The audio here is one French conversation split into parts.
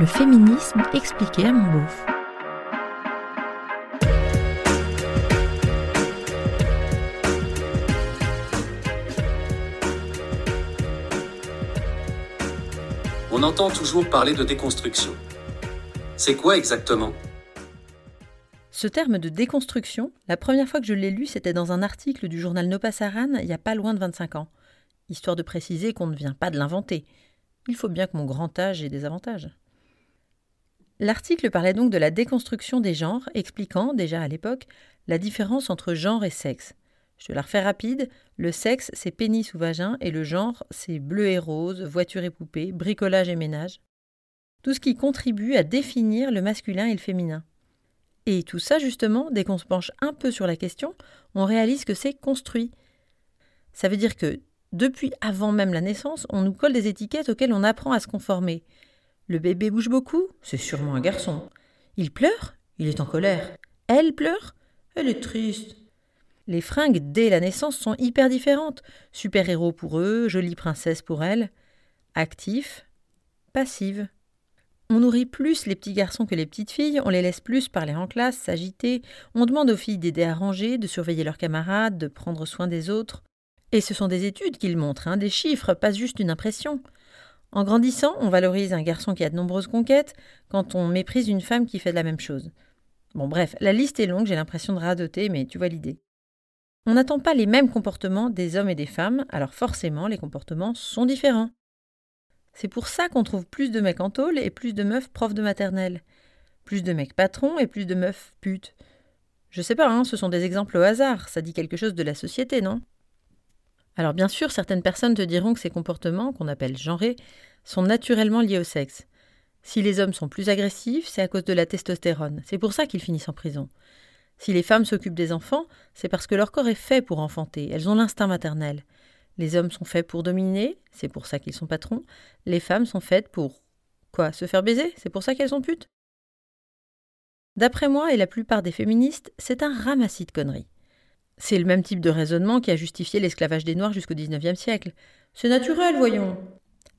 Le féminisme expliqué à mon beauf. On entend toujours parler de déconstruction. C'est quoi exactement? Ce terme de déconstruction, la première fois que je l'ai lu, c'était dans un article du journal Nopasaran il y a pas loin de 25 ans, histoire de préciser qu'on ne vient pas de l'inventer. Il faut bien que mon grand âge ait des avantages. L'article parlait donc de la déconstruction des genres, expliquant, déjà à l'époque, la différence entre genre et sexe. Je te la refais rapide. Le sexe, c'est pénis ou vagin, et le genre, c'est bleu et rose, voiture et poupée, bricolage et ménage. Tout ce qui contribue à définir le masculin et le féminin. Et tout ça, justement, dès qu'on se penche un peu sur la question, on réalise que c'est construit. Ça veut dire que, depuis avant même la naissance, on nous colle des étiquettes auxquelles on apprend à se conformer. Le bébé bouge beaucoup C'est sûrement un garçon. Il pleure Il est en colère. Elle pleure Elle est triste. Les fringues dès la naissance sont hyper différentes. Super-héros pour eux, jolie princesse pour elle. Actif, passive. On nourrit plus les petits garçons que les petites filles, on les laisse plus parler en classe, s'agiter, on demande aux filles d'aider à ranger, de surveiller leurs camarades, de prendre soin des autres. Et ce sont des études qu'ils montrent, hein, des chiffres, pas juste une impression. En grandissant, on valorise un garçon qui a de nombreuses conquêtes quand on méprise une femme qui fait de la même chose. Bon bref, la liste est longue, j'ai l'impression de radoter, mais tu vois l'idée. On n'attend pas les mêmes comportements des hommes et des femmes, alors forcément les comportements sont différents. C'est pour ça qu'on trouve plus de mecs en tôle et plus de meufs profs de maternelle. Plus de mecs patrons et plus de meufs putes. Je sais pas, hein, ce sont des exemples au hasard, ça dit quelque chose de la société, non? Alors bien sûr, certaines personnes te diront que ces comportements, qu'on appelle genrés, sont naturellement liés au sexe. Si les hommes sont plus agressifs, c'est à cause de la testostérone. C'est pour ça qu'ils finissent en prison. Si les femmes s'occupent des enfants, c'est parce que leur corps est fait pour enfanter. Elles ont l'instinct maternel. Les hommes sont faits pour dominer, c'est pour ça qu'ils sont patrons. Les femmes sont faites pour quoi Se faire baiser? C'est pour ça qu'elles sont putes? D'après moi et la plupart des féministes, c'est un ramassis de conneries. C'est le même type de raisonnement qui a justifié l'esclavage des Noirs jusqu'au XIXe siècle. C'est naturel, voyons.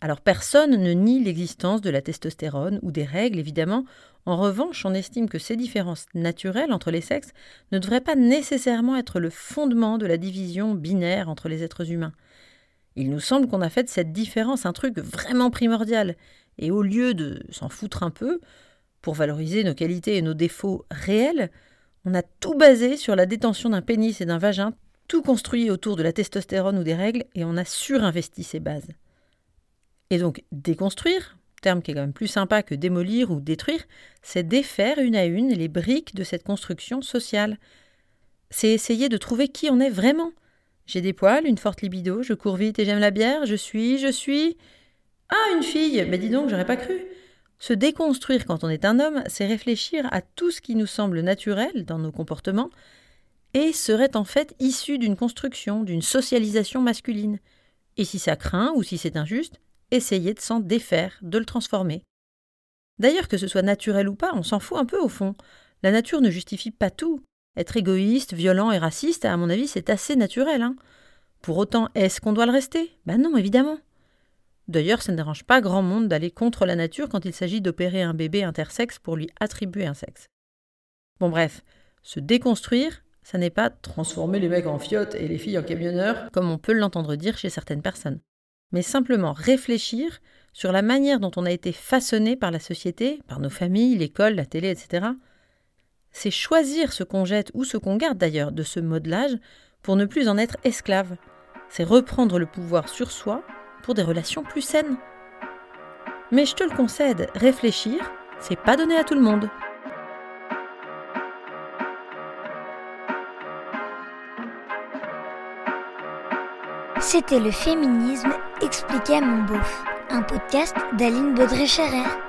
Alors personne ne nie l'existence de la testostérone ou des règles, évidemment. En revanche, on estime que ces différences naturelles entre les sexes ne devraient pas nécessairement être le fondement de la division binaire entre les êtres humains. Il nous semble qu'on a fait de cette différence un truc vraiment primordial, et au lieu de s'en foutre un peu, pour valoriser nos qualités et nos défauts réels, on a tout basé sur la détention d'un pénis et d'un vagin, tout construit autour de la testostérone ou des règles, et on a surinvesti ces bases. Et donc, déconstruire, terme qui est quand même plus sympa que démolir ou détruire, c'est défaire une à une les briques de cette construction sociale. C'est essayer de trouver qui on est vraiment. J'ai des poils, une forte libido, je cours vite et j'aime la bière, je suis, je suis. Ah, une fille Mais dis donc, j'aurais pas cru se déconstruire quand on est un homme, c'est réfléchir à tout ce qui nous semble naturel dans nos comportements et serait en fait issu d'une construction, d'une socialisation masculine. Et si ça craint ou si c'est injuste, essayez de s'en défaire, de le transformer. D'ailleurs, que ce soit naturel ou pas, on s'en fout un peu au fond. La nature ne justifie pas tout. Être égoïste, violent et raciste, à mon avis, c'est assez naturel. Hein. Pour autant, est-ce qu'on doit le rester? Ben non, évidemment. D'ailleurs, ça ne dérange pas grand monde d'aller contre la nature quand il s'agit d'opérer un bébé intersexe pour lui attribuer un sexe. Bon bref, se déconstruire, ça n'est pas transformer les mecs en fiottes et les filles en camionneurs, comme on peut l'entendre dire chez certaines personnes, mais simplement réfléchir sur la manière dont on a été façonné par la société, par nos familles, l'école, la télé, etc. C'est choisir ce qu'on jette ou ce qu'on garde d'ailleurs de ce modelage pour ne plus en être esclave. C'est reprendre le pouvoir sur soi pour des relations plus saines. Mais je te le concède, réfléchir, c'est pas donné à tout le monde. C'était le féminisme expliqué à mon beauf, un podcast d'Aline Baudré-Scherer.